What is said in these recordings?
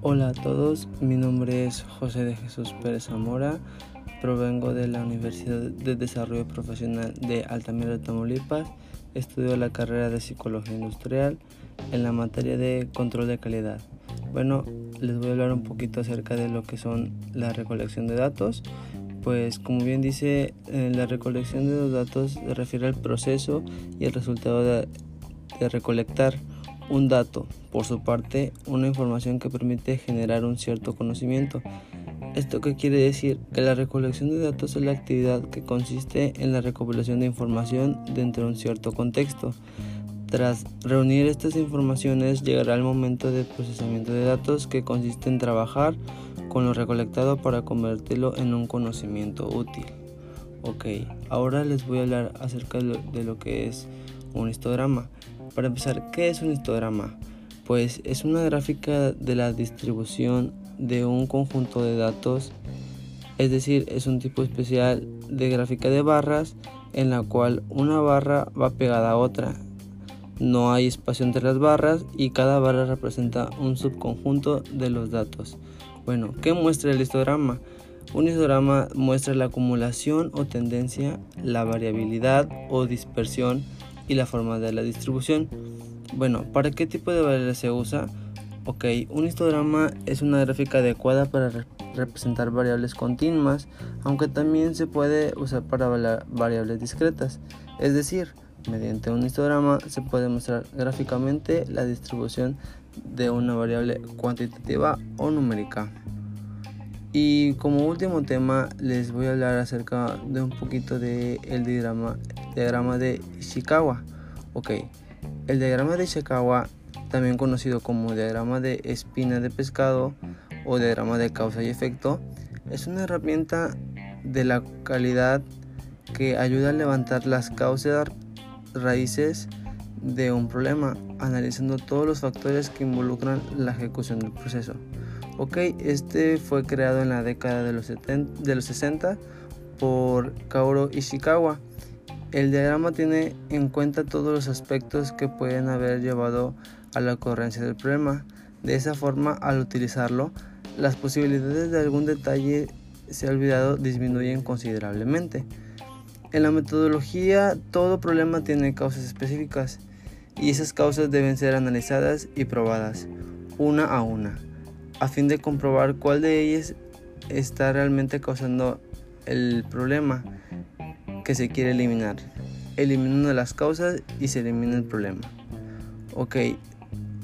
Hola a todos, mi nombre es José de Jesús Pérez Zamora, provengo de la Universidad de Desarrollo Profesional de Altamira, Tamaulipas, estudio la carrera de Psicología Industrial en la materia de control de calidad. Bueno, les voy a hablar un poquito acerca de lo que son la recolección de datos. Pues como bien dice, eh, la recolección de los datos se refiere al proceso y el resultado de, de recolectar un dato, por su parte, una información que permite generar un cierto conocimiento. ¿Esto qué quiere decir? Que la recolección de datos es la actividad que consiste en la recopilación de información dentro de un cierto contexto. Tras reunir estas informaciones llegará el momento de procesamiento de datos que consiste en trabajar con lo recolectado para convertirlo en un conocimiento útil. Ok, ahora les voy a hablar acerca de lo que es un histograma. Para empezar, ¿qué es un histograma? Pues es una gráfica de la distribución de un conjunto de datos, es decir, es un tipo especial de gráfica de barras en la cual una barra va pegada a otra. No hay espacio entre las barras y cada barra representa un subconjunto de los datos. Bueno, ¿qué muestra el histograma? Un histograma muestra la acumulación o tendencia, la variabilidad o dispersión y la forma de la distribución. Bueno, ¿para qué tipo de variables se usa? Ok, un histograma es una gráfica adecuada para representar variables continuas, aunque también se puede usar para variables discretas. Es decir, mediante un histograma se puede mostrar gráficamente la distribución de una variable cuantitativa o numérica. Y como último tema les voy a hablar acerca de un poquito del el diagrama, diagrama de Ishikawa. Ok, el diagrama de Ishikawa, también conocido como diagrama de espina de pescado o diagrama de causa y efecto, es una herramienta de la calidad que ayuda a levantar las causas raíces de un problema, analizando todos los factores que involucran la ejecución del proceso. Ok, este fue creado en la década de los, 70, de los 60 por Kaoru Ishikawa. El diagrama tiene en cuenta todos los aspectos que pueden haber llevado a la ocurrencia del problema. De esa forma, al utilizarlo, las posibilidades de algún detalle se ha olvidado disminuyen considerablemente. En la metodología, todo problema tiene causas específicas y esas causas deben ser analizadas y probadas una a una a fin de comprobar cuál de ellas está realmente causando el problema que se quiere eliminar. Eliminando las causas y se elimina el problema. Ok,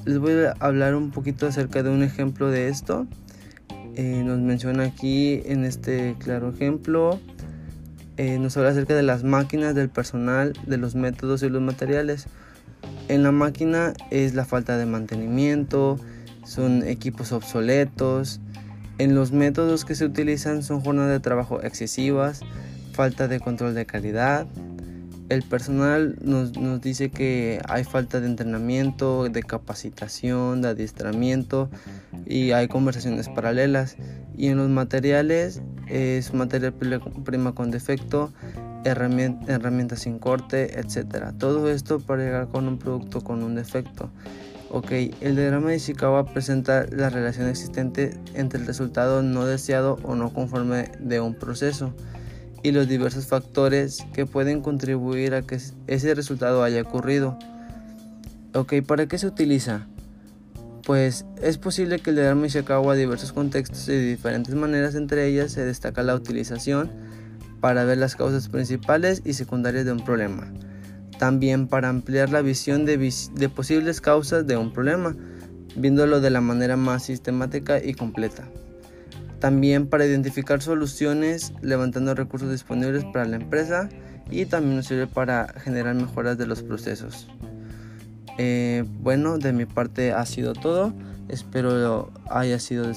les voy a hablar un poquito acerca de un ejemplo de esto. Eh, nos menciona aquí en este claro ejemplo, eh, nos habla acerca de las máquinas, del personal, de los métodos y los materiales. En la máquina es la falta de mantenimiento, son equipos obsoletos. En los métodos que se utilizan son jornadas de trabajo excesivas, falta de control de calidad. El personal nos, nos dice que hay falta de entrenamiento, de capacitación, de adiestramiento y hay conversaciones paralelas. Y en los materiales es materia prima con defecto, herramientas sin corte, etc. Todo esto para llegar con un producto con un defecto. Ok, el diagrama de Ishikawa presenta la relación existente entre el resultado no deseado o no conforme de un proceso y los diversos factores que pueden contribuir a que ese resultado haya ocurrido. Ok, ¿para qué se utiliza? Pues es posible que el diagrama de Ishikawa diversos contextos y de diferentes maneras, entre ellas se destaca la utilización para ver las causas principales y secundarias de un problema también para ampliar la visión de, posibles causas de un problema, viéndolo de la manera más sistemática y completa. También para identificar soluciones, levantando recursos disponibles para la empresa y también nos sirve para generar mejoras de los procesos. Eh, bueno, de mi parte ha sido todo. Espero haya sido de